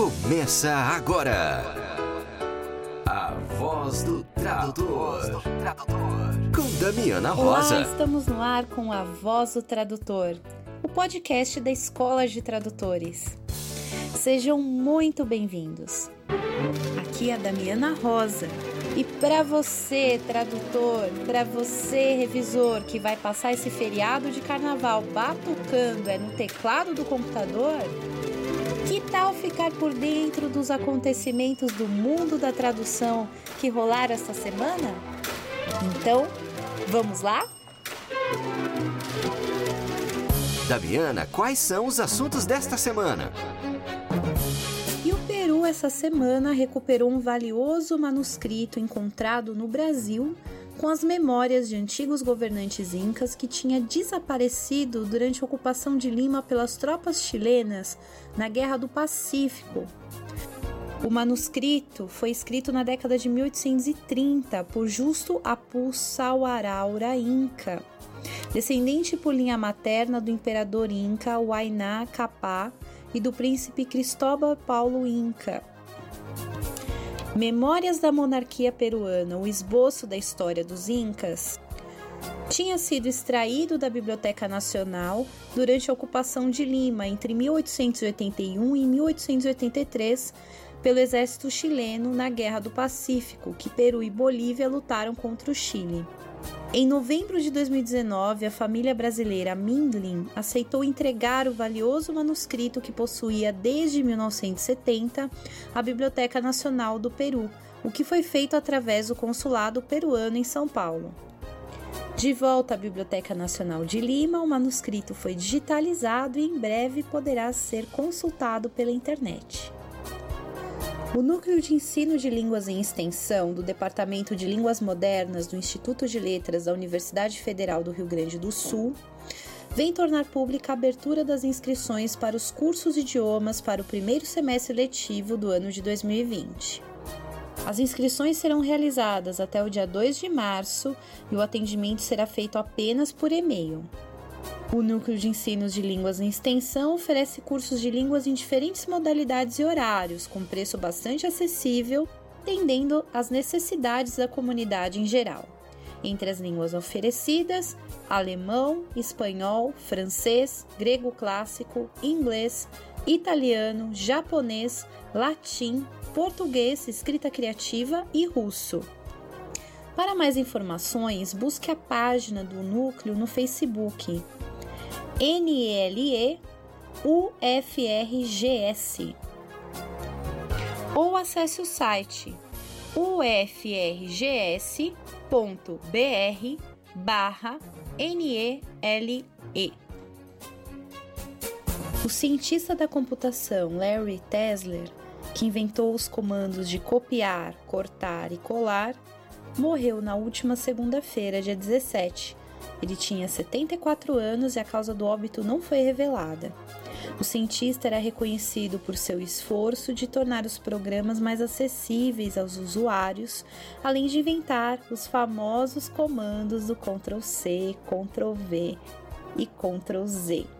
Começa agora. A voz do tradutor. Com Damiana Rosa. Olá, estamos no ar com a Voz do Tradutor, o podcast da Escola de Tradutores. Sejam muito bem-vindos. Aqui é a Damiana Rosa. E para você, tradutor, para você, revisor, que vai passar esse feriado de carnaval batucando é no teclado do computador, que tal ficar por dentro dos acontecimentos do mundo da tradução que rolaram esta semana? Então, vamos lá? Damiana, quais são os assuntos desta semana? E o Peru, essa semana, recuperou um valioso manuscrito encontrado no Brasil com as memórias de antigos governantes incas que tinha desaparecido durante a ocupação de Lima pelas tropas chilenas na Guerra do Pacífico. O manuscrito foi escrito na década de 1830 por Justo Apu Sauaraura Inca, descendente por linha materna do imperador Inca Huayna Capá e do príncipe Cristóbal Paulo Inca. Memórias da Monarquia Peruana, o esboço da história dos Incas, tinha sido extraído da Biblioteca Nacional durante a ocupação de Lima entre 1881 e 1883 pelo exército chileno na Guerra do Pacífico, que Peru e Bolívia lutaram contra o Chile. Em novembro de 2019, a família brasileira Mindlin aceitou entregar o valioso manuscrito que possuía desde 1970 à Biblioteca Nacional do Peru, o que foi feito através do consulado peruano em São Paulo. De volta à Biblioteca Nacional de Lima, o manuscrito foi digitalizado e em breve poderá ser consultado pela internet. O Núcleo de Ensino de Línguas em Extensão do Departamento de Línguas Modernas do Instituto de Letras da Universidade Federal do Rio Grande do Sul vem tornar pública a abertura das inscrições para os cursos de idiomas para o primeiro semestre letivo do ano de 2020. As inscrições serão realizadas até o dia 2 de março e o atendimento será feito apenas por e-mail. O Núcleo de Ensinos de Línguas em Extensão oferece cursos de línguas em diferentes modalidades e horários, com preço bastante acessível, atendendo às necessidades da comunidade em geral. Entre as línguas oferecidas, alemão, espanhol, francês, grego clássico, inglês, italiano, japonês, latim, português, escrita criativa e russo. Para mais informações, busque a página do núcleo no Facebook NELE UFRGS ou acesse o site ufrgs.br barra NELE. O cientista da computação Larry Tesler, que inventou os comandos de copiar, cortar e colar, morreu na última segunda-feira, dia 17, ele tinha 74 anos e a causa do óbito não foi revelada. O cientista era reconhecido por seu esforço de tornar os programas mais acessíveis aos usuários, além de inventar os famosos comandos do Ctrl+C, Ctrl+V e Ctrl+Z.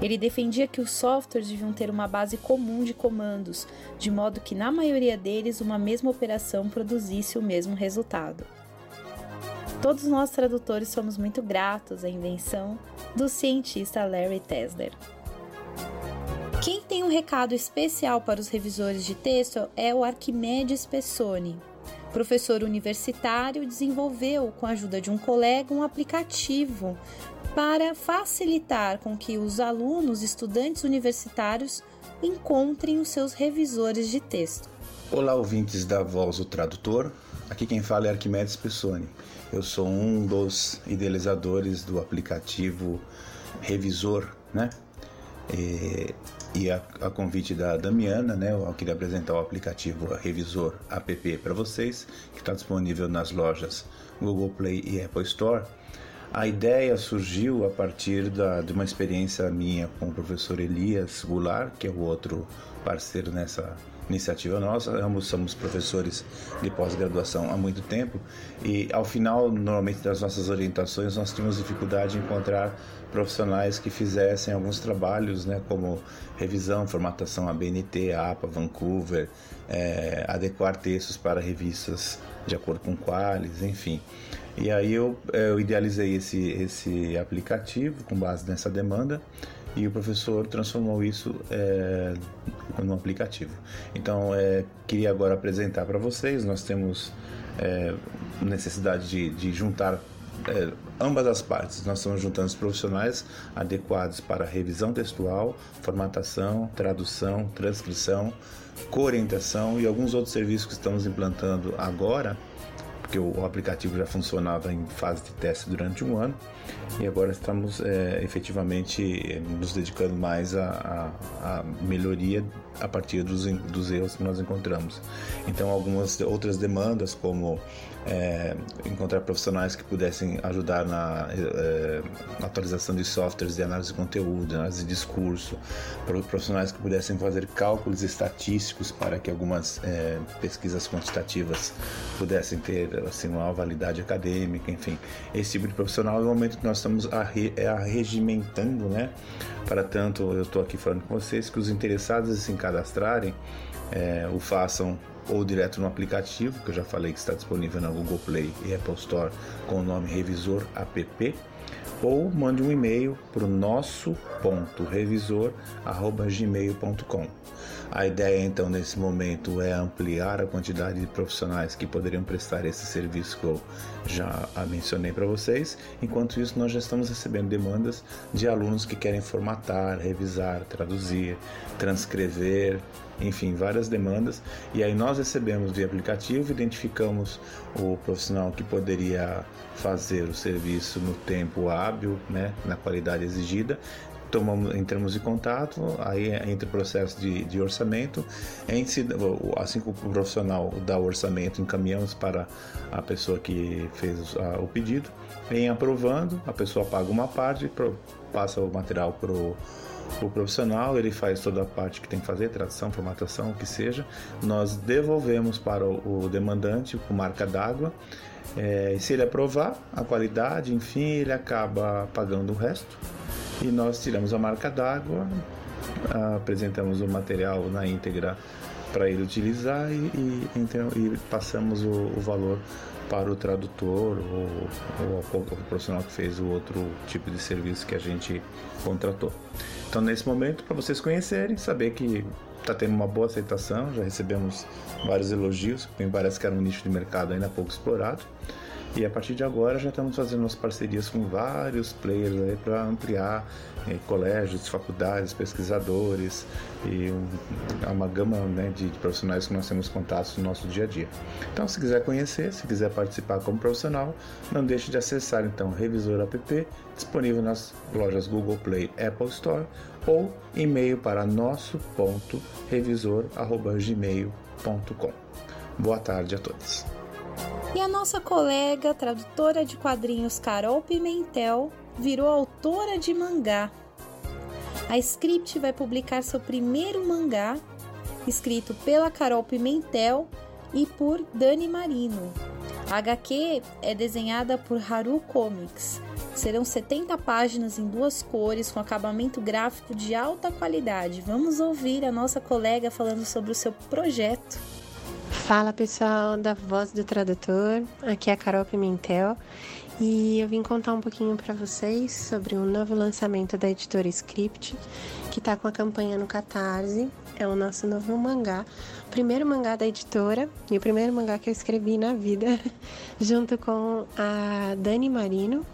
Ele defendia que os softwares deviam ter uma base comum de comandos, de modo que na maioria deles uma mesma operação produzisse o mesmo resultado. Todos nós tradutores somos muito gratos à invenção do cientista Larry Tesler. Quem tem um recado especial para os revisores de texto é o Arquimedes Pessoni. Professor universitário, desenvolveu, com a ajuda de um colega, um aplicativo para facilitar com que os alunos, estudantes universitários, encontrem os seus revisores de texto. Olá, ouvintes da Voz do Tradutor. Aqui quem fala é Arquimedes Pessoni. Eu sou um dos idealizadores do aplicativo Revisor, né? E, e a, a, convite da Damiana, né? Eu queria apresentar o aplicativo Revisor app para vocês, que está disponível nas lojas Google Play e Apple Store. A ideia surgiu a partir da, de uma experiência minha com o professor Elias Goulart, que é o outro parceiro nessa, iniciativa nossa. Ambos somos professores de pós-graduação há muito tempo e, ao final, normalmente das nossas orientações, nós tínhamos dificuldade em encontrar profissionais que fizessem alguns trabalhos, né, como revisão, formatação ABNT, APA, Vancouver, é, adequar textos para revistas de acordo com quales, enfim. E aí eu, é, eu idealizei esse, esse aplicativo com base nessa demanda e o professor transformou isso é, no aplicativo. Então, é, queria agora apresentar para vocês. Nós temos é, necessidade de, de juntar é, ambas as partes. Nós estamos juntando os profissionais adequados para revisão textual, formatação, tradução, transcrição, coorientação e alguns outros serviços que estamos implantando agora porque o, aplicativo já funcionava em fase de teste durante um ano e agora estamos é, efetivamente é, nos dedicando mais à, melhoria a partir dos, dos erros que nós encontramos. Então, algumas outras demandas, como é, encontrar profissionais que pudessem ajudar na é, atualização de softwares de análise de conteúdo, análise de discurso, profissionais que pudessem fazer cálculos estatísticos para que algumas é, pesquisas quantitativas pudessem ter assim, uma validade acadêmica, enfim. Esse tipo de profissional é o momento que nós estamos é, arregimentando, né? Para tanto, eu estou aqui falando com vocês que os interessados em se cadastrarem é, o façam ou direto no aplicativo, que eu já falei que está disponível na Google Play e Apple Store com o nome Revisor App, ou mande um e-mail para o nosso ponto revisor@gmail.com. A ideia então nesse momento é ampliar a quantidade de profissionais que poderiam prestar esse serviço que eu já mencionei para vocês. Enquanto isso, nós já estamos recebendo demandas de alunos que querem formatar, revisar, traduzir, transcrever, enfim, várias demandas. E aí nós recebemos via aplicativo, identificamos o profissional que poderia fazer o serviço no tempo hábil, né, na qualidade exigida. Tomamos, entramos em contato, aí entra o processo de, de orçamento. Assim que o profissional dá o orçamento, encaminhamos para a pessoa que fez o pedido. Em aprovando, a pessoa paga uma parte, passa o material para o o profissional, ele faz toda a parte que tem que fazer, tradução, formatação, o que seja. Nós devolvemos para o, demandante com marca d'água. É, e se ele aprovar a qualidade, enfim, ele acaba pagando o resto. E nós tiramos a marca d'água, apresentamos o material na íntegra para ele utilizar e, e, então, e passamos o, o, valor para o tradutor ou, ou o profissional que fez o outro tipo de serviço que a gente contratou. Então, nesse momento, para vocês conhecerem, saber que está tendo uma boa aceitação, já recebemos vários elogios, me parece que era um nicho de mercado ainda pouco explorado. E a partir de agora já estamos fazendo umas parcerias com vários players para ampliar eh, colégios, faculdades, pesquisadores e um, uma gama né, de, de, profissionais que nós temos contatos no nosso dia a dia. Então, se quiser conhecer, se quiser participar como profissional, não deixe de acessar então Revisor App, disponível nas lojas Google Play, Apple Store ou e-mail para nosso.revisor@gmail.com. Boa tarde a todos. E a nossa colega, tradutora de quadrinhos Carol Pimentel, virou autora de mangá. A Script vai publicar seu primeiro mangá, escrito pela Carol Pimentel e por Dani Marino. A HQ é desenhada por Haru Comics. Serão 70 páginas em duas cores, com acabamento gráfico de alta qualidade. Vamos ouvir a nossa colega falando sobre o seu projeto. Fala pessoal da Voz do Tradutor, aqui é a Carol Pimentel e eu vim contar um pouquinho para vocês sobre um novo lançamento da editora Script, que está com a campanha no Catarse. É o nosso novo mangá, o primeiro mangá da editora e o primeiro mangá que eu escrevi na vida, junto com a Dani Marino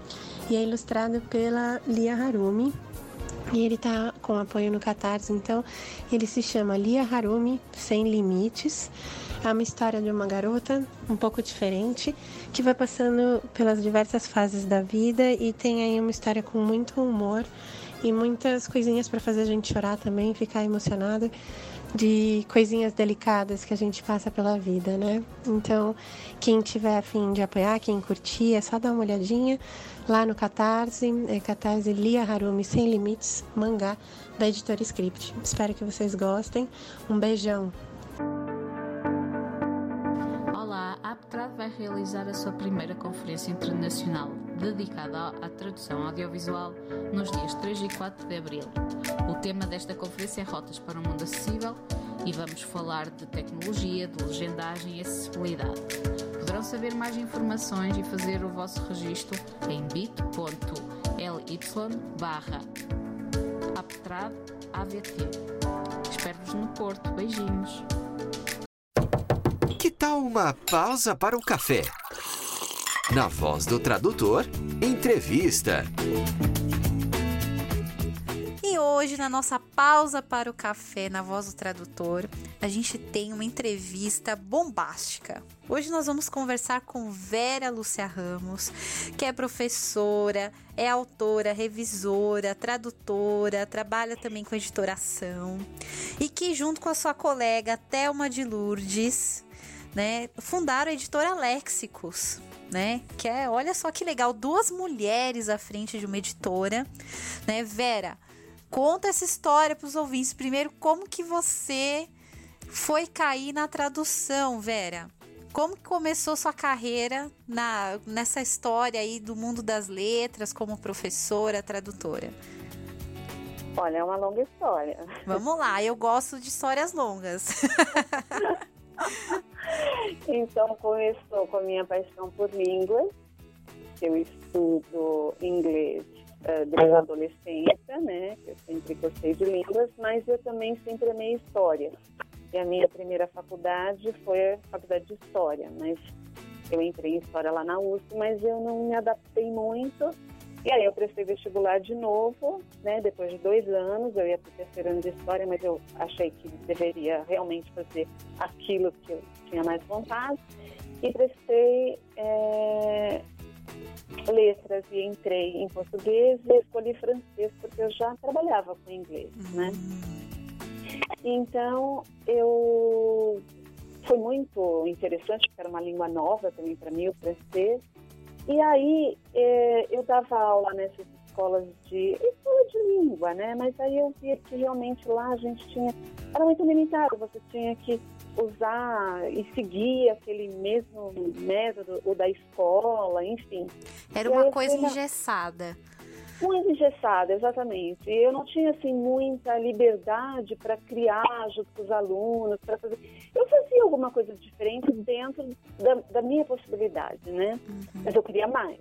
e é ilustrado pela Lia Harumi. E ele tá com apoio no Catarse, então ele se chama Lia Harumi Sem Limites. É uma história de uma garota um pouco diferente que vai passando pelas diversas fases da vida e tem aí uma história com muito humor e muitas coisinhas para fazer a gente chorar também, ficar emocionada de coisinhas delicadas que a gente passa pela vida, né? Então, quem tiver afim de apoiar, quem curtir, é só dar uma olhadinha lá no Catarse, é Catarse Lia Harumi Sem Limites, mangá da editora Script. Espero que vocês gostem. Um beijão. Olá, a Aptrad vai realizar a sua primeira conferência internacional dedicada à tradução audiovisual nos dias 3 e 4 de abril. O tema desta conferência é Rotas para um Mundo Acessível e vamos falar de tecnologia, de legendagem e acessibilidade. Poderão saber mais informações e fazer o vosso registro em bit.ly barra Espero-vos no Porto. Beijinhos. Tal uma pausa para o café? Na voz do tradutor, entrevista. E hoje, na nossa pausa para o café, na voz do tradutor, a gente tem uma entrevista bombástica. Hoje nós vamos conversar com Vera Lúcia Ramos, que é professora, é autora, revisora, tradutora, trabalha também com editoração e que, junto com a sua colega Thelma de Lourdes, né, fundaram a editora Léxicos, né? Que é, olha só que legal, duas mulheres à frente de uma editora, né? Vera, conta essa história para os ouvintes. Primeiro, como que você foi cair na tradução, Vera? Como que começou sua carreira na, nessa história aí do mundo das letras como professora, tradutora? Olha, é uma longa história. Vamos lá, eu gosto de histórias longas. então começou com a minha paixão por línguas. Eu estudo inglês uh, desde a adolescência, né? Eu sempre gostei de línguas, mas eu também sempre amei história. E a minha primeira faculdade foi a faculdade de história, mas eu entrei em história lá na USP, mas eu não me adaptei muito e aí eu prestei vestibular de novo, né? Depois de dois anos, eu ia para o terceiro ano de história, mas eu achei que deveria realmente fazer aquilo que eu tinha mais vontade. E prestei é, letras e entrei em português e escolhi francês porque eu já trabalhava com inglês, né? Então eu foi muito interessante porque era uma língua nova também para mim o francês e aí é, eu dava aula nessas escolas de escola de língua, né? Mas aí eu via que realmente lá a gente tinha era muito limitado. Você tinha que usar e seguir aquele mesmo método o da escola, enfim. Era uma coisa engessada muito engessada, exatamente. Eu não tinha assim muita liberdade para criar junto com os alunos, para fazer. Eu fazia alguma coisa diferente dentro da, da minha possibilidade, né? Uhum. Mas eu queria mais.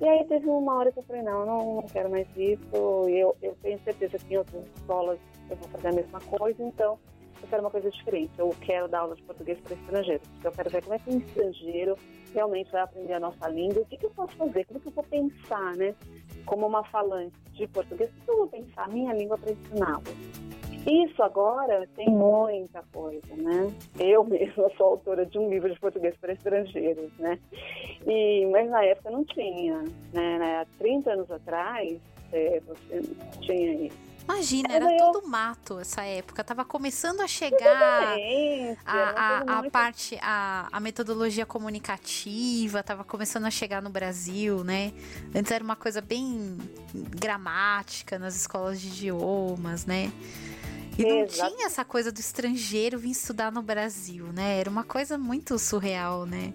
E aí teve uma hora que eu falei, não, não, não quero mais isso. Eu, eu tenho certeza que em outras escolas eu vou fazer a mesma coisa, então eu quero uma coisa diferente. Eu quero dar aula de português para estrangeiros. Eu quero ver como é que um estrangeiro realmente vai aprender a nossa língua. O que, que eu posso fazer? Como é que eu vou pensar, né? Como uma falante de português, eu vou pensar minha língua para ensiná-lo? Isso agora tem muita coisa, né? Eu mesma sou autora de um livro de português para estrangeiros, né? E, mas na época não tinha, né? Há 30 anos atrás, é, você tinha isso. Imagina, era eu... tudo mato essa época. Tava começando a chegar a, a, a parte, a, a metodologia comunicativa, tava começando a chegar no Brasil, né? Antes era uma coisa bem gramática nas escolas de idiomas, né? E não Exato. tinha essa coisa do estrangeiro vir estudar no Brasil, né? Era uma coisa muito surreal, né?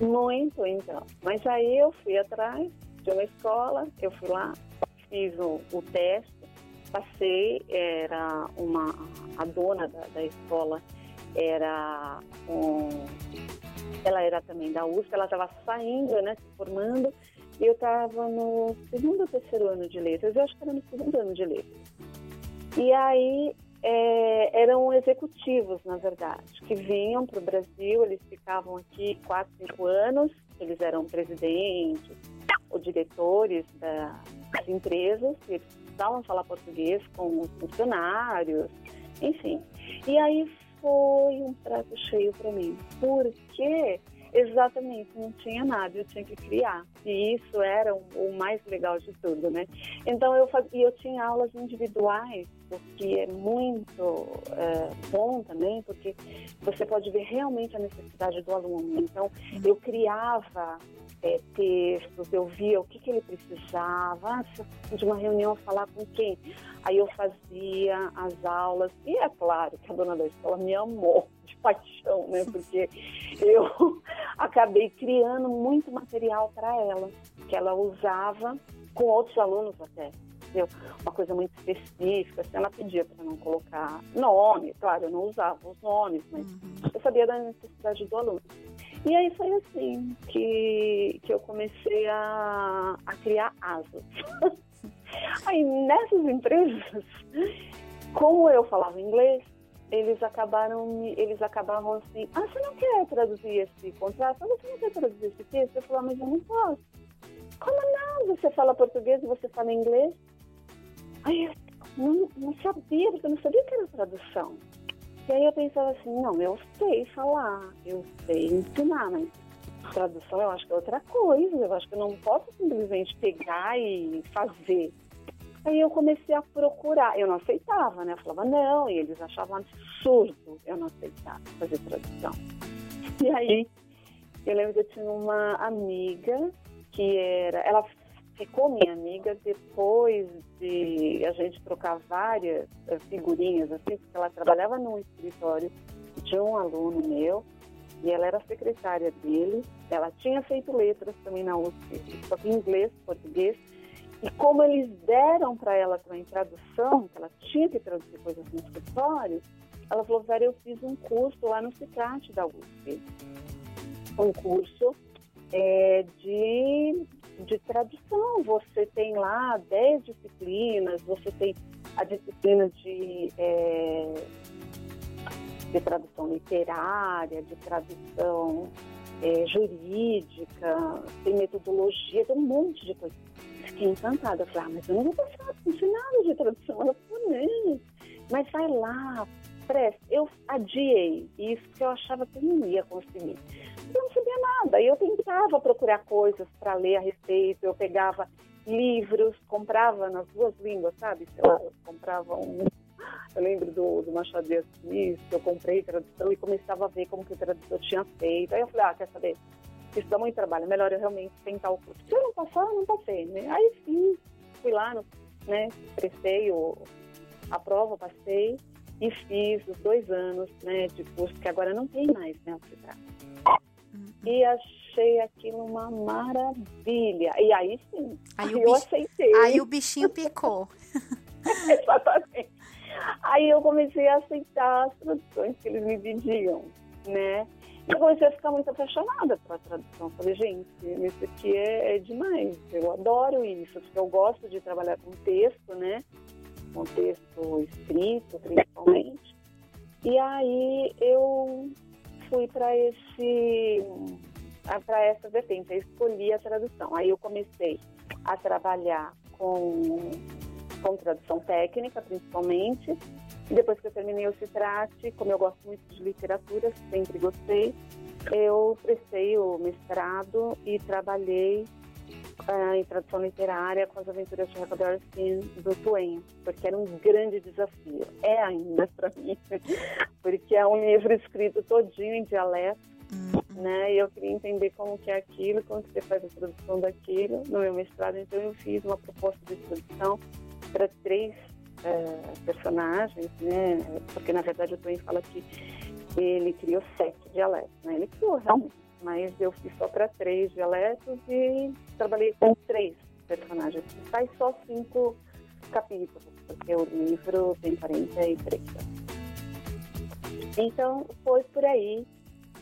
Muito, então. Mas aí eu fui atrás de uma escola, eu fui lá, fiz o, o teste, passei, era uma a dona da, da escola era um, ela era também da USP, ela estava saindo, né, se formando, e eu estava no segundo ou terceiro ano de letras, eu acho que era no segundo ano de letras. E aí é, eram executivos, na verdade, que vinham para o Brasil, eles ficavam aqui quatro, cinco anos, eles eram presidentes ou diretores da, das empresas, e eles precisavam falar português com os funcionários, enfim. E aí foi um prato cheio para mim, porque exatamente não tinha nada, eu tinha que criar. E isso era o, o mais legal de tudo, né? Então eu fazia, eu tinha aulas individuais, o que é muito é, bom também, porque você pode ver realmente a necessidade do aluno. Então eu criava é, textos, eu via o que, que ele precisava, de uma reunião falar com quem. Aí eu fazia as aulas, e é claro que a dona da escola me amou de paixão, né? Porque eu acabei criando muito material para ela, que ela usava com outros alunos até. Entendeu? Uma coisa muito específica, se ela pedia para não colocar nome, claro, eu não usava os nomes, mas uhum. eu sabia da necessidade do aluno. E aí foi assim que, que eu comecei a, a criar asas. aí nessas empresas, como eu falava inglês, eles acabaram eles acabavam assim, ah, você não quer traduzir esse contrato? Ah, você não quer traduzir esse texto? Eu falava, mas eu não posso. Como não? Você fala português e você fala inglês? Aí eu não, não sabia, porque eu não sabia que era tradução. E aí eu pensava assim, não, eu sei falar, eu sei ensinar, mas tradução eu acho que é outra coisa, eu acho que eu não posso simplesmente pegar e fazer. Aí eu comecei a procurar, eu não aceitava, né? Eu falava não, e eles achavam absurdo eu não aceitar fazer tradução. E aí eu lembro que eu tinha uma amiga que era, ela ficou minha amiga depois de a gente trocar várias eh, figurinhas, assim, porque ela trabalhava num escritório de um aluno meu e ela era secretária dele. Ela tinha feito letras também na USP, só que inglês, português. E como eles deram para ela também tradução, que ela tinha que traduzir coisas no escritório, ela falou, Vera, eu fiz um curso lá no CICAT da USP. Um curso é, de de tradução. Você tem lá 10 disciplinas, você tem a disciplina de, é, de tradução literária, de tradução é, jurídica, tem metodologia, tem um monte de coisa. Fiquei encantada. Falei, ah, mas eu não vou passar, não sei nada de tradução. Ela falou, não, mas vai lá, Eu adiei isso porque eu achava que eu não ia conseguir eu não sabia nada. Eu tentava procurar coisas para ler a respeito, eu pegava livros, comprava nas duas línguas, sabe? Sei lá, eu comprava um. Eu lembro do, do Machado de Assis, que eu comprei tradução e começava a ver como que o tradutor tinha feito. Aí eu falei, ah, quer saber? Isso dá muito trabalho, é melhor eu realmente tentar o curso. Se eu não passar, eu não passei, né? Aí sim, fui lá, no, né, prestei o, a prova, passei e fiz os dois anos né, de curso, que agora não tem mais, né, o e achei aquilo uma maravilha. E aí sim, aí, aí eu bicho, aceitei. Aí o bichinho picou. Exatamente. Aí eu comecei a aceitar as traduções que eles me pediam, né? E eu comecei a ficar muito apaixonada pela tradução. Falei, gente, isso aqui é, é demais. Eu adoro isso, porque eu gosto de trabalhar com texto, né? Com texto escrito, principalmente. E aí eu fui para esse para essa vertente, eu escolhi a tradução. Aí eu comecei a trabalhar com, com tradução técnica, principalmente. E depois que eu terminei o Citrate, como eu gosto muito de literatura, sempre gostei, eu prestei o mestrado e trabalhei uh, em tradução literária com as aventuras de Huckleberry Finn do Twain, porque era um grande desafio. É ainda para mim, porque é um livro escrito todinho em dialeto, uhum. né? E eu queria entender como que é aquilo, como que você faz a tradução daquilo no meu mestrado. Então eu fiz uma proposta de tradução para três uh, personagens, né? Porque na verdade o Twain fala que ele criou sete dialetos, né? Ele criou realmente mas eu fiz só para três dialetos e trabalhei com três personagens. Faz só cinco capítulos, porque o livro tem 43. Então, foi por aí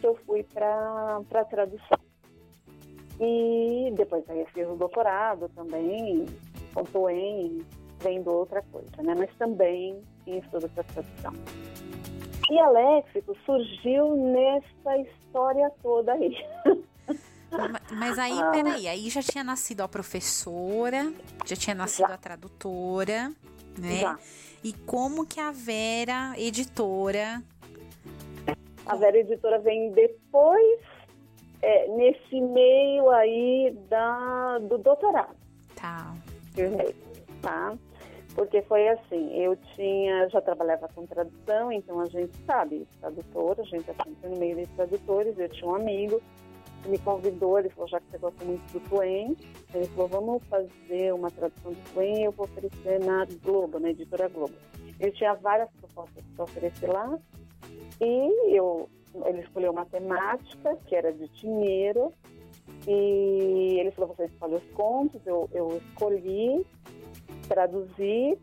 que eu fui para a tradução. E depois aí eu fiz o doutorado também, em vendo outra coisa, né? Mas também em estudo para tradução. E a Léxico surgiu nessa história toda aí. Mas aí, ah. peraí, aí já tinha nascido a professora, já tinha nascido já. a tradutora, né? Já. E como que a Vera, editora... A Vera Editora vem depois, é, nesse meio aí da, do doutorado. Tá. Tá? Porque foi assim, eu tinha, já trabalhava com tradução, então a gente sabe, tradutor, a gente está sempre no meio de tradutores, eu tinha um amigo me convidou, ele falou, já que você gosta muito do Twain, ele falou, vamos fazer uma tradução do Twain, eu vou oferecer na Globo, na editora Globo. Ele tinha várias propostas para oferecer lá, e eu, ele escolheu matemática, que era de dinheiro, e ele falou, você escolhe os contos, eu, eu escolhi, traduzi,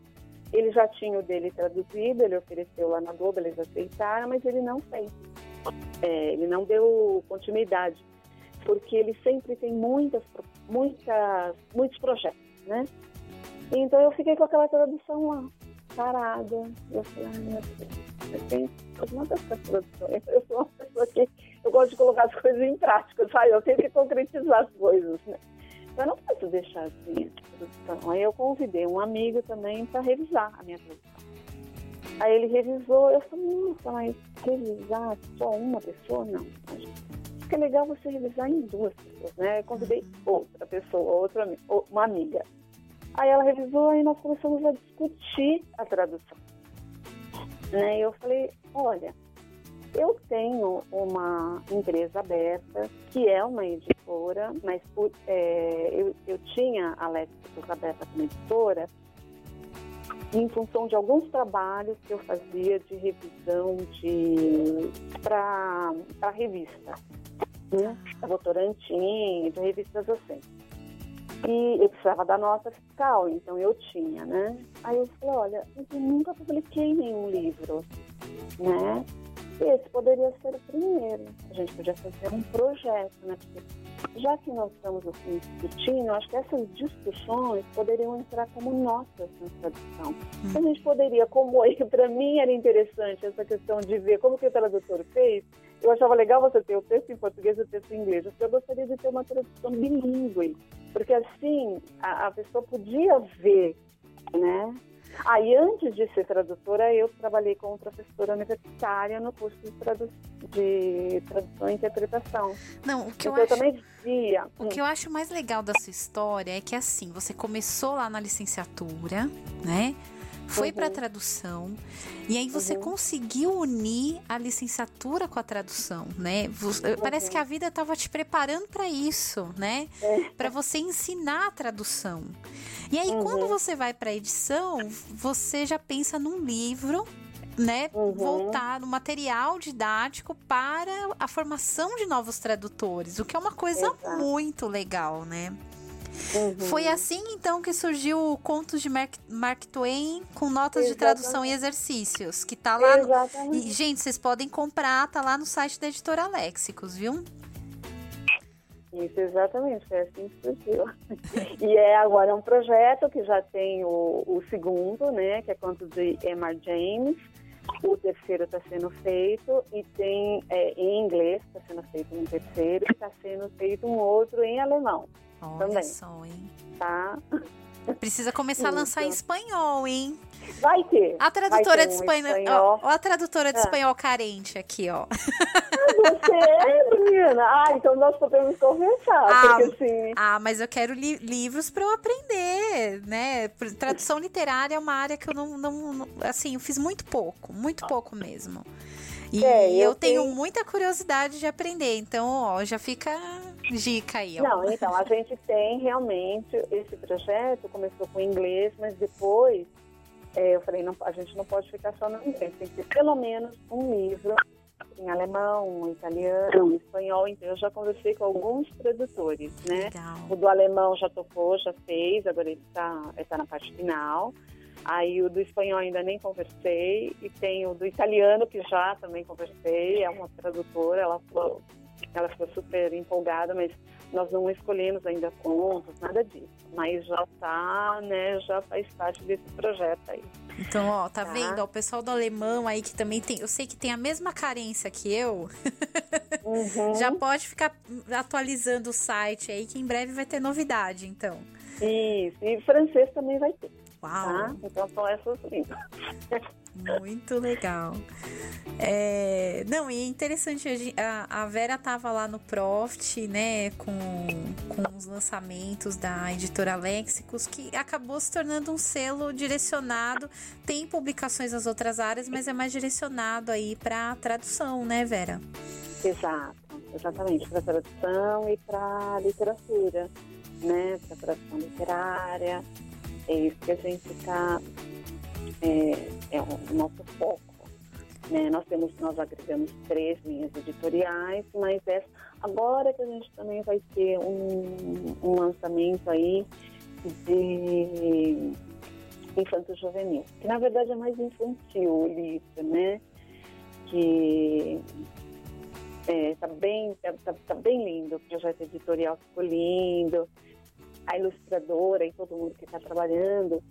ele já tinha o dele traduzido, ele ofereceu lá na Globo, eles aceitaram, mas ele não fez. É, ele não deu continuidade, porque ele sempre tem muitas, muitas, muitos projetos, né? Então eu fiquei com aquela tradução lá, parada. Eu falei, ai meu Deus, eu tenho. Eu sou uma pessoa que eu gosto de colocar as coisas em prática, sabe? Eu tenho que concretizar as coisas, né? Eu não posso deixar assim a tradução. Aí eu convidei um amigo também para revisar a minha tradução. Aí ele revisou, eu falei, nossa, mas revisar só uma pessoa? Não. Acho que é legal você revisar em duas pessoas, né? Eu convidei outra pessoa, outra, uma amiga. Aí ela revisou e nós começamos a discutir a tradução. Né? E eu falei, olha, eu tenho uma empresa aberta, que é uma editora, mas é, eu, eu tinha a Lexicos aberta como editora em função de alguns trabalhos que eu fazia de revisão de para revista, né? Votorantim, de revistas assim. E eu precisava da nota fiscal, então eu tinha, né? Aí eu falei, olha, eu nunca publiquei nenhum livro, né? Esse poderia ser o primeiro. A gente podia fazer um projeto, né? Porque já que nós estamos assim discutindo, acho que essas discussões poderiam entrar como notas na tradução. Hum. A gente poderia, como para mim era interessante essa questão de ver como que o tradutor fez. Eu achava legal você ter o texto em português e o texto em inglês. Eu gostaria de ter uma tradução bilíngue, porque assim a, a pessoa podia ver, né? Aí, antes de ser tradutora, eu trabalhei como professora universitária no curso de, tradu de tradução e interpretação. Não, o que então, eu, acho... eu também via. O que eu acho mais legal da sua história é que, assim, você começou lá na licenciatura, né? Foi uhum. para tradução e aí você uhum. conseguiu unir a licenciatura com a tradução, né? Você, uhum. Parece que a vida estava te preparando para isso, né? É. Para você ensinar a tradução. E aí quando uhum. você vai para edição, você já pensa num livro né, uhum. voltar no material didático para a formação de novos tradutores, o que é uma coisa Exato. muito legal, né? Uhum. Foi assim então que surgiu o Contos de Mark, Mark Twain com notas Exatamente. de tradução e exercícios, que tá lá. No... E, gente, vocês podem comprar, tá lá no site da editora Léxicos, viu? Isso, exatamente, foi assim que surgiu. e é agora um projeto que já tem o, o segundo, né, que é Contos de Emma James. O terceiro está sendo feito e tem é, em inglês, está sendo feito um terceiro, e está sendo feito um outro em alemão. Olha também. só, hein? Tá? Precisa começar Isso. a lançar em espanhol, hein? Vai ter. A tradutora ter de espanhol. espanhol. Ó, a tradutora de é. espanhol carente aqui, ó. Você é, menina. Ah, então nós podemos conversar. Ah, porque, assim... ah mas eu quero li livros para eu aprender, né? Tradução literária é uma área que eu não, não, não. Assim, eu fiz muito pouco, muito pouco mesmo. E é, eu, eu tenho, tenho muita curiosidade de aprender. Então, ó, já fica dica aí. Ó. Não, então, a gente tem realmente esse projeto, começou com inglês, mas depois é, eu falei, não, a gente não pode ficar só no inglês, tem que ter pelo menos um livro em alemão, italiano, espanhol, então eu já conversei com alguns tradutores, né? Legal. O do alemão já tocou, já fez, agora ele está tá na parte final. Aí o do espanhol ainda nem conversei, e tem o do italiano que já também conversei, é uma tradutora, ela falou, ela ficou super empolgada, mas nós não escolhemos ainda contos, nada disso. Mas já tá, né, já faz parte desse projeto aí. Então, ó, tá, tá. vendo? Ó, o pessoal do alemão aí que também tem, eu sei que tem a mesma carência que eu, uhum. já pode ficar atualizando o site aí, que em breve vai ter novidade, então. Isso, e francês também vai ter. Uau! Tá? Então são essas línguas. Muito legal. É, não, e é interessante, a, a Vera tava lá no Profit, né, com, com os lançamentos da editora Léxicos, que acabou se tornando um selo direcionado. Tem publicações nas outras áreas, mas é mais direcionado aí para tradução, né, Vera? Exato, exatamente, para tradução e para literatura, né? Para tradução literária. É isso que a gente está. É, é o nosso foco. Né? Nós temos, nós agregamos três linhas editoriais, mas é agora que a gente também vai ter um, um lançamento aí de infanto juvenil, que na verdade é mais infantil o livro, né? Que é, tá bem, tá, tá, tá, bem lindo, o projeto editorial ficou lindo, a ilustradora e todo mundo que está trabalhando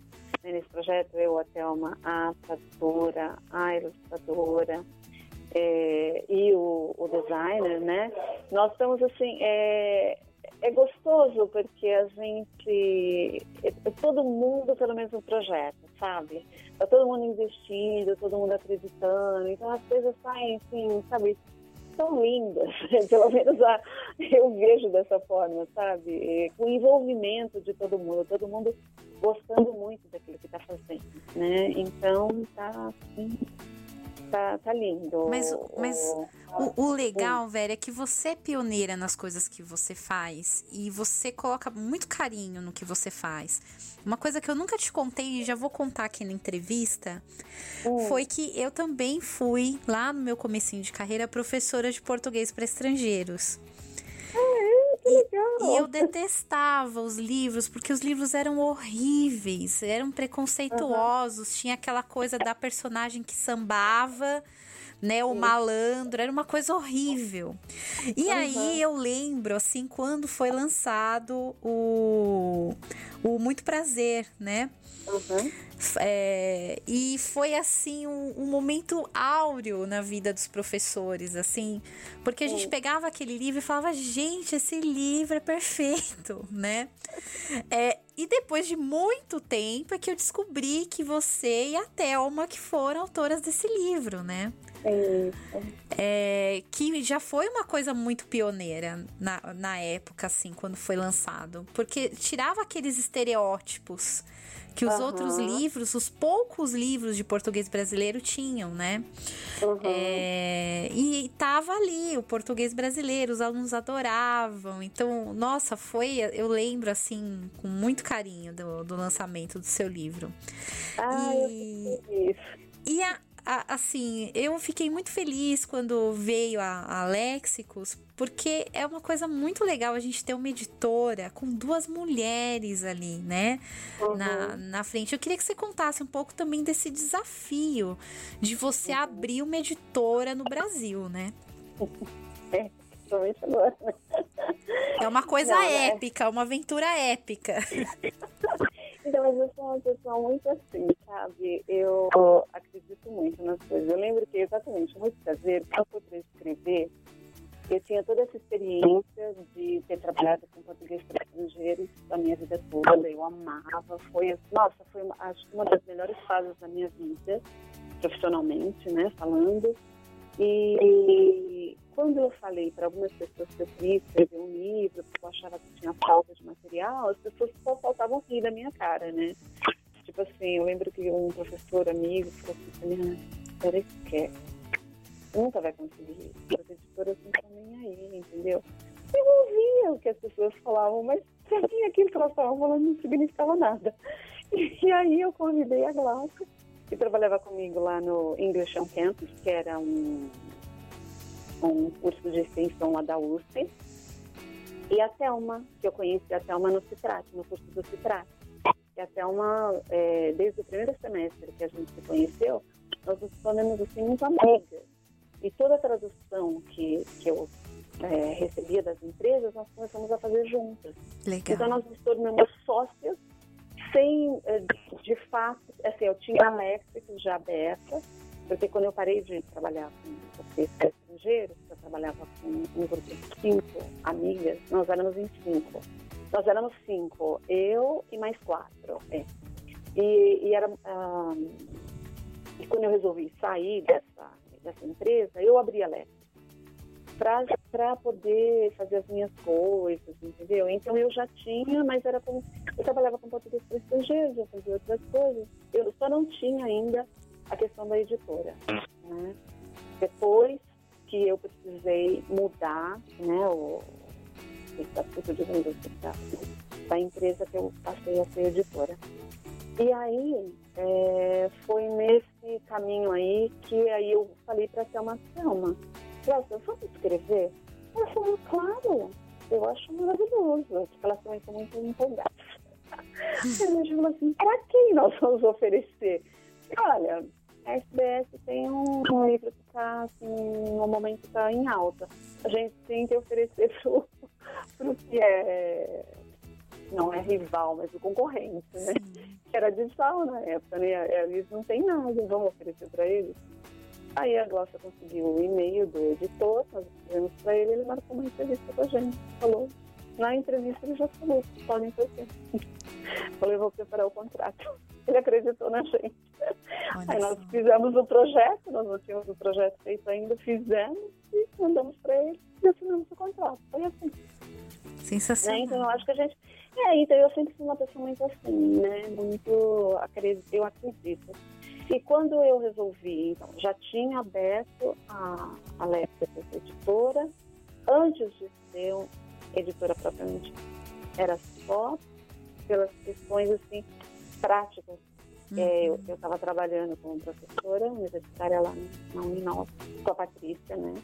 nesse projeto, eu, a Thelma, a tradutora, a ilustradora é, e o, o, designer, né? Nós estamos assim, é, é gostoso porque a gente, é, é todo mundo pelo mesmo projeto, sabe? Tá todo mundo investindo, todo mundo acreditando, então as coisas saem assim, sabe? São lindas, pelo menos a, eu vejo dessa forma, sabe? Com o envolvimento de todo mundo, todo mundo gostando muito daquilo que está fazendo, né? Então tá assim, tá, tá lindo. Mas, mas o, o legal, velho, é que você é pioneira nas coisas que você faz e você coloca muito carinho no que você faz. Uma coisa que eu nunca te contei e já vou contar aqui na entrevista hum. foi que eu também fui, lá no meu comecinho de carreira, professora de português para estrangeiros. E, e, eu detestava os livros, porque os livros eram horríveis, eram preconceituosos, uhum. tinha aquela coisa da personagem que sambava né? O malandro, era uma coisa horrível. E uhum. aí eu lembro, assim, quando foi lançado o, o Muito Prazer, né? Uhum. É, e foi assim um, um, momento áureo na vida dos professores, assim, porque a gente pegava aquele livro e falava, gente, esse livro é perfeito, né? É, e depois de muito tempo é que eu descobri que você e a Thelma que foram autoras desse livro, né? É, que já foi uma coisa muito pioneira na, na época, assim, quando foi lançado. Porque tirava aqueles estereótipos que os uhum. outros livros, os poucos livros de português brasileiro tinham, né? Uhum. É, e tava ali o português brasileiro, os alunos adoravam. Então, nossa, foi, eu lembro assim, com muito carinho do, do lançamento do seu livro. Ah, e, eu e a, assim, eu fiquei muito feliz quando veio a, a Lexicus, porque é uma coisa muito legal a gente ter uma editora com duas mulheres ali, né? Uhum. Na, na frente. Eu queria que você contasse um pouco também desse desafio de você uhum. abrir uma editora no Brasil, né? É, agora. É uma coisa Não, né? épica, uma aventura épica. Então, mas eu sou uma pessoa muito assim, sabe? Eu acredito muito nas coisas. Eu lembro que, exatamente, muito prazer, fui para escrever, eu tinha toda essa experiência de ter trabalhado com português para estrangeiros a minha vida toda. Eu amava. Foi, nossa, foi acho uma das melhores fases da minha vida, profissionalmente, né, falando. E quando eu falei para algumas pessoas que eu queria escrever um livro, porque eu achava que tinha falta de material, as pessoas só faltavam rir da minha cara, né? Tipo assim, eu lembro que um professor amigo falou assim, peraí, quer? Nunca vai conseguir. As editoras não estão nem aí, entendeu? Eu ouvia o que as pessoas falavam, mas aquilo que elas estavam falando não significava nada. E aí eu convidei a Glauca, que trabalhava comigo lá no English on Campus, que era um um curso de extensão lá da USP. E a Thelma, que eu conheci a Thelma no Citrate, no curso do Citrate. E a Thelma, é, desde o primeiro semestre que a gente se conheceu, nós nos tornamos assim muito amigas. E toda a tradução que, que eu é, recebia das empresas, nós começamos a fazer juntas. Legal. Então nós nos tornamos sócias sem, é, de fato, assim, eu tinha a Léxico já aberta, porque quando eu parei de trabalhar com vocês, estrangeiros, eu trabalhava com um grupo de cinco amigas, nós éramos em cinco. Nós éramos cinco, eu e mais quatro. É. E, e, era, ah, e quando eu resolvi sair dessa, dessa empresa, eu abri a Lex para poder fazer as minhas coisas, entendeu? Então eu já tinha, mas era como. Eu trabalhava com português para estrangeiros, eu fazia outras coisas. Eu só não tinha ainda a questão da editora. Né? Depois que eu precisei mudar né, o estatuto, digamos assim, da, empresa que eu passei a ser editora. E aí, é, foi nesse caminho aí que aí eu falei para a Thelma, Thelma, Nossa, vamos escrever? Ela falou, claro, eu acho maravilhoso, elas também são muito empolgadas. a gente falou assim, para quem nós vamos oferecer? E, olha, a SBS tem um, um livro que está, assim, no momento está em alta. A gente tem que oferecer para o que é, não é rival, mas o concorrente, né? Que era digital na época, né? Eles não têm nada, vamos oferecer para eles. Aí a Glossa conseguiu o e-mail do editor, nós escrevemos para ele, ele marcou uma entrevista com a gente. Falou, na entrevista ele já falou, podem fazer. Falei, vou preparar o contrato. Ele acreditou na gente. Olha Aí nós fizemos o projeto, nós não tínhamos o projeto feito ainda, fizemos e mandamos para ele e assinamos o contrato. Foi assim. Sensacional. Né? Então eu acho que a gente. É, então eu sempre fui uma pessoa muito assim, né? Muito. Eu acredito. E quando eu resolvi, então, já tinha aberto a Alexia editora, antes de ser editora propriamente, era só pelas questões assim práticas. Uhum. É, eu estava trabalhando como professora universitária lá na Uninova, com a Patrícia, né?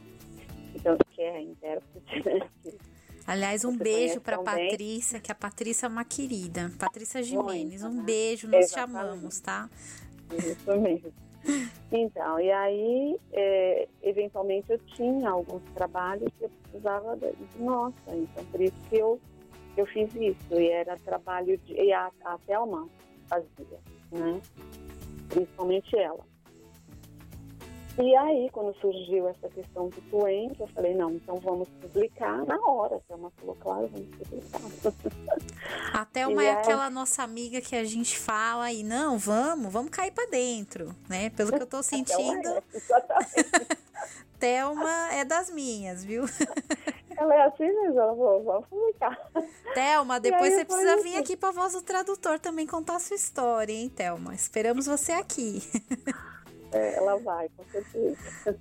Então, que é a intérprete, né? Aliás, um Você beijo para Patrícia, que a Patrícia é uma querida. Patrícia Jimenez, um beijo, nós Exatamente. te amamos, tá? Isso mesmo. Então, e aí, é, eventualmente, eu tinha alguns trabalhos que eu precisava de, nossa, então por isso que eu, eu fiz isso. E era trabalho de. E a, a Thelma fazia, né? Principalmente ela. E aí, quando surgiu essa questão do Twain, eu falei, não, então vamos publicar na hora. A Thelma falou, claro, vamos publicar. A Thelma é aquela nossa amiga que a gente fala e não, vamos, vamos cair para dentro, né? Pelo que eu tô sentindo. É, Thelma é das minhas, viu? Ela é assim mesmo, ela falou, vamos publicar. Thelma, depois você precisa vir aqui para Voz do Tradutor também contar a sua história, hein, Thelma? Esperamos você aqui. É, ela vai, com certeza.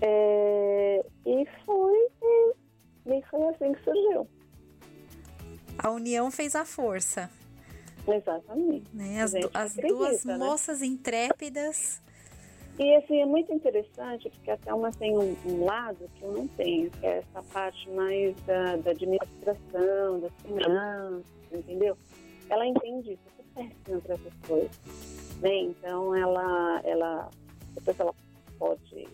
É, e foi, e foi assim que surgiu. A união fez a força. Exatamente. Né? As, as acredita, duas né? moças intrépidas. E assim, é muito interessante, porque a Thelma tem um, um, lado que eu não tenho, que é essa parte mais da, da administração, da finanças, entendeu? Ela entende isso, eu sou péssima para essas coisas. Né? Então, ela, ela, depois ela pode,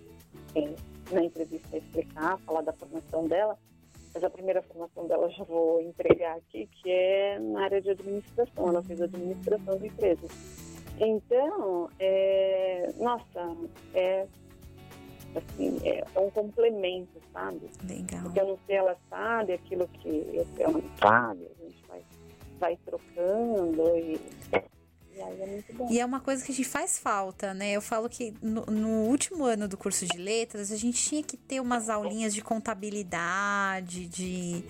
é, na entrevista, explicar, falar da formação dela, mas a primeira formação dela já vou entregar aqui, que é na área de administração. Ela fez administração de empresas. Então, é, nossa, é assim, é, é, um complemento, sabe? Legal. Porque eu não sei, ela sabe aquilo que eu, ela não sabe, a gente vai, vai trocando e é. E é uma coisa que a gente faz falta, né? Eu falo que no, no, último ano do curso de letras, a gente tinha que ter umas aulinhas de contabilidade, de.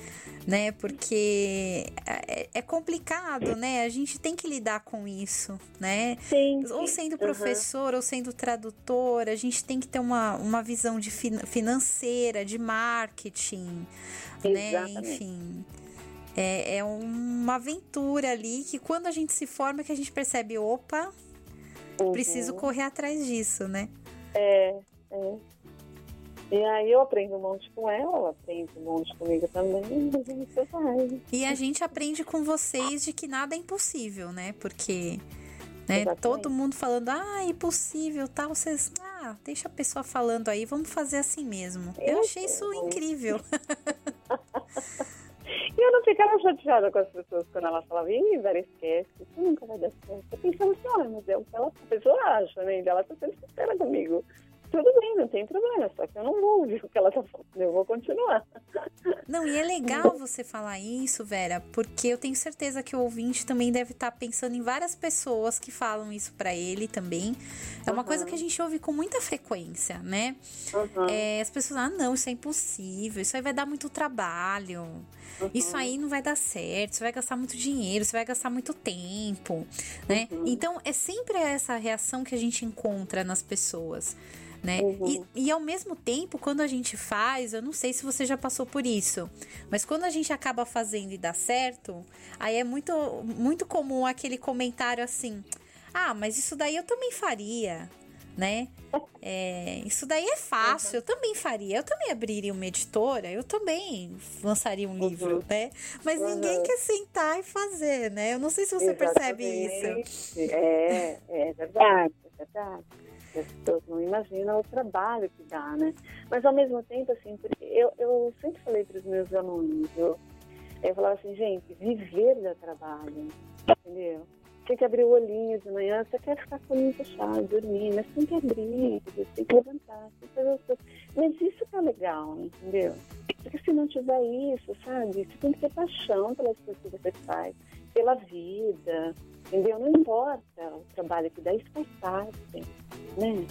né? Porque é, é complicado, né? A gente tem que lidar com isso, né? Sim. Ou sendo professor, uhum. ou sendo tradutor, a gente tem que ter uma, uma visão de financeira, de marketing, né? Exatamente. né? Enfim. É, é uma aventura ali que quando a gente se forma que a gente percebe, opa, uhum. preciso correr atrás disso, né? É, é. E aí eu aprendo um monte com ela, ela aprende um monte comigo também, e a gente aprende com vocês de que nada é impossível, né? Porque né, todo mundo falando, ah, é impossível, tal, vocês, ah, deixa a pessoa falando aí, vamos fazer assim mesmo. Eu achei isso incrível. E eu não ficava chateada com as pessoas quando elas falavam, ih, Vera, esquece, isso nunca vai dar certo. Eu pensava assim, olha, mas é o que ela, a pessoa acha, né? Ela tá sendo sincera comigo. Tudo bem, não tem problema, só que eu não vou ouvir o que ela tá falando, eu vou continuar. Não, e é legal você falar isso, Vera, porque eu tenho certeza que o ouvinte também deve estar tá pensando em várias pessoas que falam isso para ele também. É uma uhum. coisa que a gente ouve com muita frequência, né? Uhum. É, as pessoas, ah, não, isso é impossível, isso aí vai dar muito trabalho. Uhum. Isso aí não vai dar certo, você vai gastar muito dinheiro, você vai gastar muito tempo, né? Uhum. Então é sempre essa reação que a gente encontra nas pessoas. Né? Uhum. E, e ao mesmo tempo, quando a gente faz, eu não sei se você já passou por isso, mas quando a gente acaba fazendo e dá certo, aí é muito, muito comum aquele comentário assim: ah, mas isso daí eu também faria né? É, isso daí é fácil, eu também faria, eu também abriria uma editora, eu também lançaria um livro, uhum. né? Mas uhum. ninguém quer sentar e fazer, né? Eu não sei se você Exatamente. percebe isso. É, é verdade, é verdade. As pessoas não imaginam o trabalho que dá, né? Mas ao mesmo tempo, assim, eu, eu sempre falei para os meus alunos, eu, eu falava assim, gente, viver dá trabalho, entendeu? tem que abrir o olhinho de manhã, você quer ficar com o olhinho fechado, dormir, mas tem que abrir, você tem que levantar, tem que fazer as coisas. Mas isso é legal, entendeu? Porque se não tiver isso, sabe, você tem que ter paixão pelas coisas que você faz, pela vida, entendeu? Não importa o trabalho que dá, isso faz parte, né?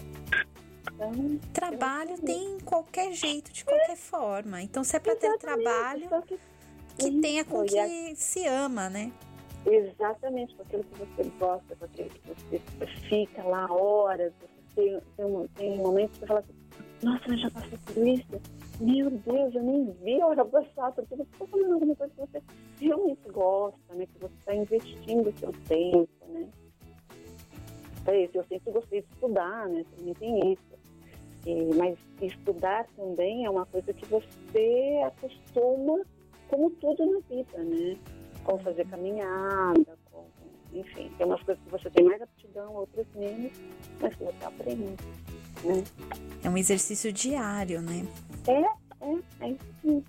Então, trabalho tem qualquer jeito, de qualquer forma. Então, se é para ter trabalho, que, que tenha com que se ama, né? Exatamente, com aquilo que você gosta, com aquilo que você fica lá horas, você tem, tem, tem momentos que você fala assim, nossa, eu já passei por isso, meu Deus, eu nem vi a hora passar, porque você está fazendo alguma coisa que você realmente gosta, né? Que você está investindo o seu tempo, né? É isso, eu sempre gostei de estudar, né? Também tem isso. E, mas estudar também é uma coisa que você acostuma como tudo na vida, né? como fazer caminhada, como, enfim, tem umas coisas que você tem mais aptidão, outras menos, mas que você aprende. Né? É um exercício diário, né? É, é, é isso.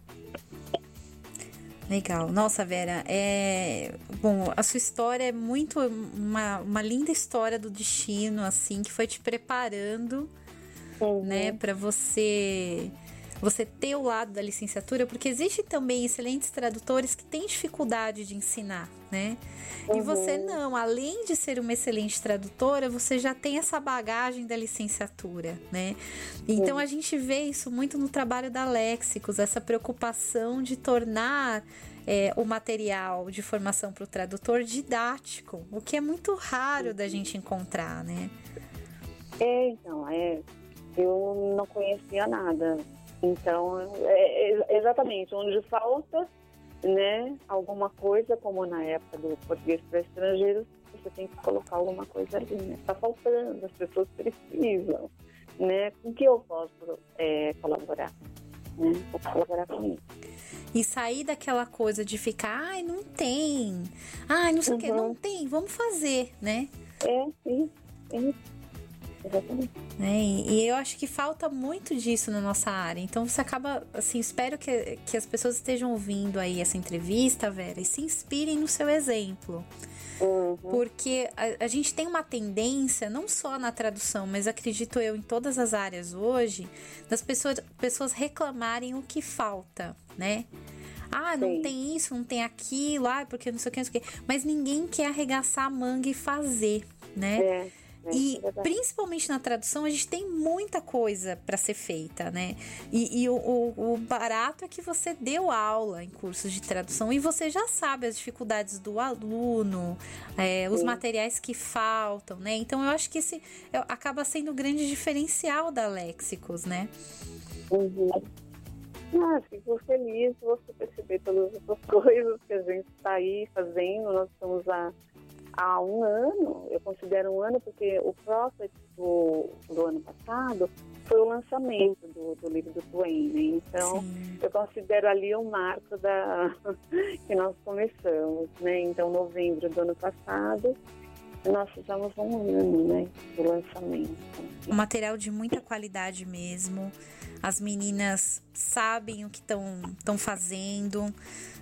Legal. Nossa, Vera, é. Bom, a sua história é muito. Uma, uma linda história do destino, assim, que foi te preparando, uhum. né, para você você ter o lado da licenciatura, porque existe também excelentes tradutores que têm dificuldade de ensinar, né? Uhum. E você não, além de ser uma excelente tradutora, você já tem essa bagagem da licenciatura, né? Então uhum. a gente vê isso muito no trabalho da Léxicos, essa preocupação de tornar é, o material de formação para o tradutor didático, o que é muito raro da gente encontrar, né? É, então, é. Eu não conhecia nada então, é, é, exatamente, onde falta né, alguma coisa, como na época do português para estrangeiros, você tem que colocar alguma coisa ali, né? Está faltando, as pessoas precisam, né? Com que eu posso é, colaborar? Né? Vou colaborar com isso. E sair daquela coisa de ficar, ai, não tem, ai, não sei o uhum. que, não tem, vamos fazer, né? É, isso, isso. Exatamente. É, e eu acho que falta muito disso na nossa área. Então você acaba, assim, espero que, que as pessoas estejam ouvindo aí essa entrevista, Vera, e se inspirem no seu exemplo. Uhum. Porque a, a, gente tem uma tendência, não só na tradução, mas acredito eu em todas as áreas hoje, das pessoas, pessoas reclamarem o que falta, né? Ah, não Sim. tem isso, não tem aquilo, ah, porque não sei o que, não sei o que. Mas ninguém quer arregaçar a manga e fazer, né? É. É, e é principalmente na tradução, a gente tem muita coisa para ser feita, né? E, e o, o, o, barato é que você deu aula em cursos de tradução e você já sabe as dificuldades do aluno, é, os materiais que faltam, né? Então eu acho que esse acaba sendo o grande diferencial da Léxicos, né? Uhum. Ah, fico feliz você perceber todas essas coisas que a gente está aí fazendo. Nós estamos a há um ano, eu considero um ano porque o Prophet do, do ano passado foi o lançamento do, do livro do Twain, né? Então, Sim. eu considero ali um marco da, que nós começamos, né? Então, novembro do ano passado, nós fizemos um ano, né? Do lançamento. Um material de muita qualidade mesmo. As meninas sabem o que estão fazendo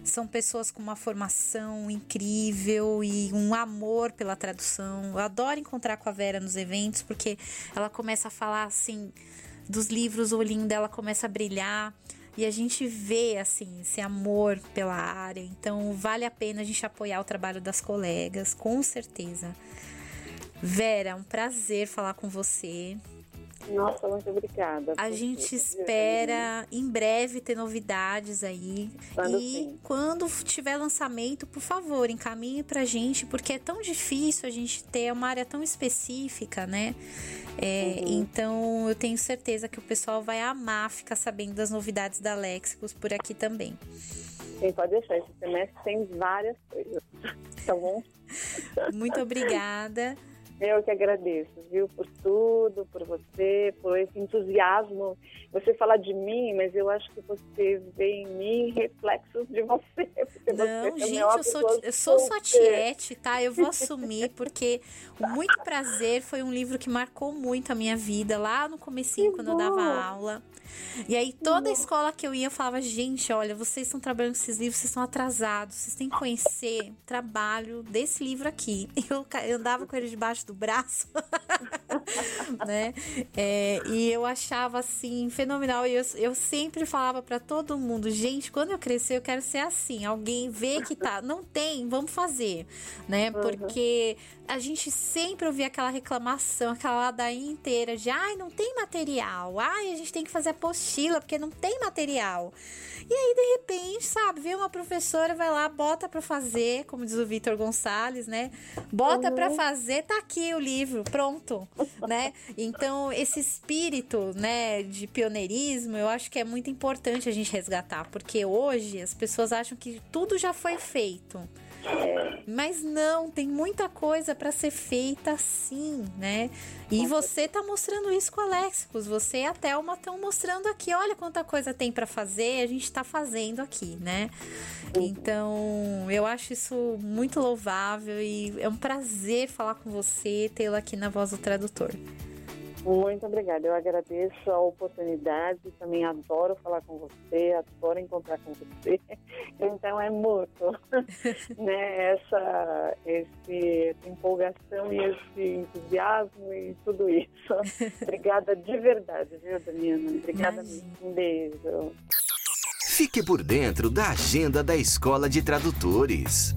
são pessoas com uma formação incrível e um amor pela tradução. Eu adoro encontrar com a Vera nos eventos porque ela começa a falar assim dos livros, o olhinho dela começa a brilhar e a gente vê assim esse amor pela área. Então vale a pena a gente apoiar o trabalho das colegas, com certeza. Vera, um prazer falar com você. Nossa, muito obrigada. A gente espera em breve ter novidades aí. Quando e sim. quando tiver lançamento, por favor, encaminhe pra gente, porque é tão difícil a gente ter uma área tão específica, né? É, Uhum. Então eu tenho certeza que o pessoal vai amar ficar sabendo das novidades da Lexicos por aqui também. Sim, pode deixar. Esse semestre tem várias coisas. Tá bom? Muito obrigada. Eu que agradeço, viu, por tudo, por você, por esse entusiasmo. Você fala de mim, mas eu acho que você vê em mim reflexos de você. porque você Não, também gente, é eu sou, eu sou sua tiete, tá? Eu vou assumir, porque Muito Prazer foi um livro que marcou muito a minha vida lá no comecinho, Que quando eu dava bom. aula. E aí, toda a escola que eu ia, eu falava, gente, olha, vocês estão trabalhando com esses livros, vocês estão atrasados, vocês têm que conhecer o trabalho desse livro aqui. Eu, eu andava com ele debaixo do braço, né? É, e eu achava, assim, fenomenal. E eu, eu sempre falava pra todo mundo, gente, quando eu crescer, eu quero ser assim. Alguém vê que tá, não tem, vamos fazer, né? Porque a gente sempre ouvia aquela reclamação, aquela ladainha inteira de, ai, não tem material, ai, a gente tem que fazer apostila porque não tem material. E aí, de repente, sabe, vê uma professora, vai lá, bota pra fazer, como diz o Vitor Gonçalves, né? Bota pra fazer, tá aqui o livro, pronto, né? Então, esse espírito, né, de pioneirismo, eu acho que é muito importante a gente resgatar, porque hoje as pessoas acham que tudo já foi feito. Mas não, tem muita coisa para ser feita assim, né? E você tá mostrando isso com a Lexicos. Você e a Thelma estão mostrando aqui, olha quanta coisa tem para fazer, a gente tá fazendo aqui, né? Então, eu acho isso muito louvável e é um prazer falar com você, tê-la aqui na Voz do Tradutor. Muito obrigada. Eu agradeço a oportunidade. Também adoro falar com você, adoro encontrar com você. Então é mútuo, né? Essa, esse, essa empolgação e esse entusiasmo e tudo isso. Obrigada de verdade, viu, Daniela? Obrigada mesmo. Um beijo. Fique por dentro da agenda da Escola de Tradutores.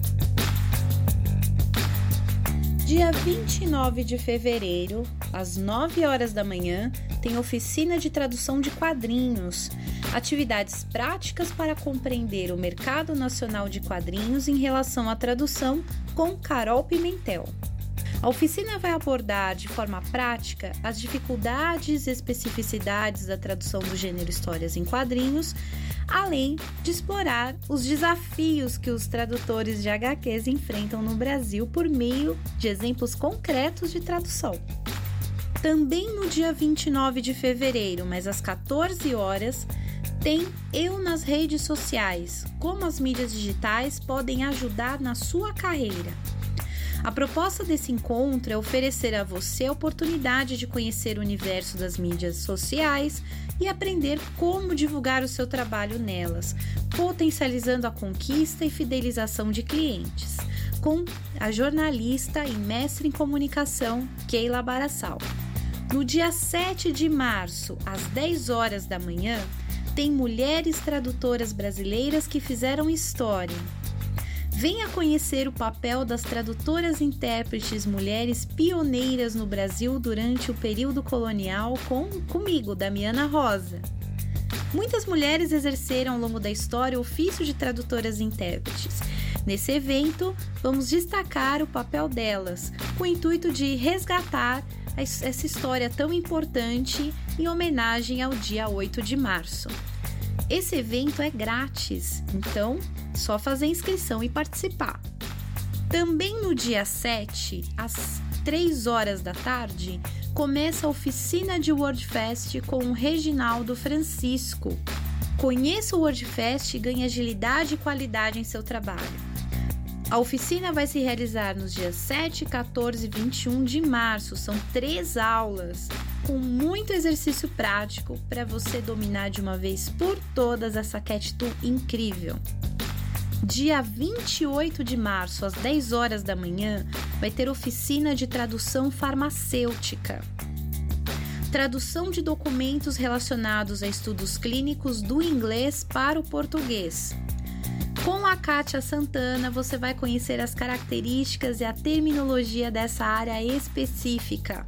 Dia 29 de fevereiro, às 9 horas da manhã, tem oficina de tradução de quadrinhos. Atividades práticas para compreender o mercado nacional de quadrinhos em relação à tradução com Carol Pimentel. A oficina vai abordar de forma prática as dificuldades e especificidades da tradução do gênero histórias em quadrinhos, além de explorar os desafios que os tradutores de HQs enfrentam no Brasil por meio de exemplos concretos de tradução. Também no dia 29 de fevereiro, mas às 14 horas, tem Eu nas redes sociais, como as mídias digitais podem ajudar na sua carreira. A proposta desse encontro é oferecer a você a oportunidade de conhecer o universo das mídias sociais e aprender como divulgar o seu trabalho nelas, potencializando a conquista e fidelização de clientes, com a jornalista e mestre em comunicação Keila Barassal. No dia 7 de março, às 10 horas da manhã, tem mulheres tradutoras brasileiras que fizeram história. Venha conhecer o papel das tradutoras intérpretes mulheres pioneiras no Brasil durante o período colonial com comigo, Damiana Rosa. Muitas mulheres exerceram ao longo da história o ofício de tradutoras e intérpretes. Nesse evento, vamos destacar o papel delas, com o intuito de resgatar es- essa história tão importante em homenagem ao dia 8 de março. Esse evento é grátis, então só fazer inscrição e participar. Também no dia 7, às 3 horas da tarde, começa a oficina de WordFest com o Reginaldo Francisco. Conheça o WordFest e ganhe agilidade e qualidade em seu trabalho. A oficina vai se realizar nos dias 7, 14 e 21 de março. São três aulas com muito exercício prático para você dominar de uma vez por todas essa cat tool incrível. Dia 28 de março, às 10 horas da manhã, vai ter oficina de tradução farmacêutica. Tradução de documentos relacionados a estudos clínicos do inglês para o português. A Kátia Santana, você vai conhecer as características e a terminologia dessa área específica.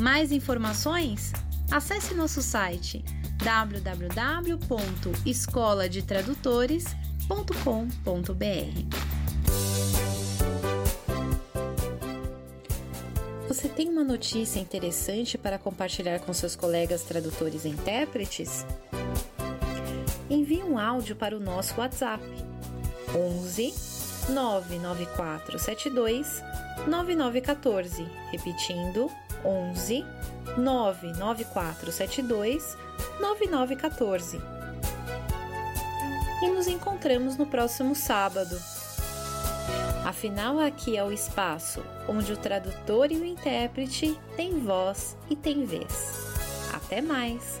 Mais informações? Acesse nosso site www.escoladetradutores.com.br. Você tem uma notícia interessante para compartilhar com seus colegas tradutores e intérpretes? Envie um áudio para o nosso WhatsApp 11 99472 9914, repetindo 11 99472 9914. E nos encontramos no próximo sábado. Afinal, aqui é o espaço onde o tradutor e o intérprete têm voz e têm vez. Até mais!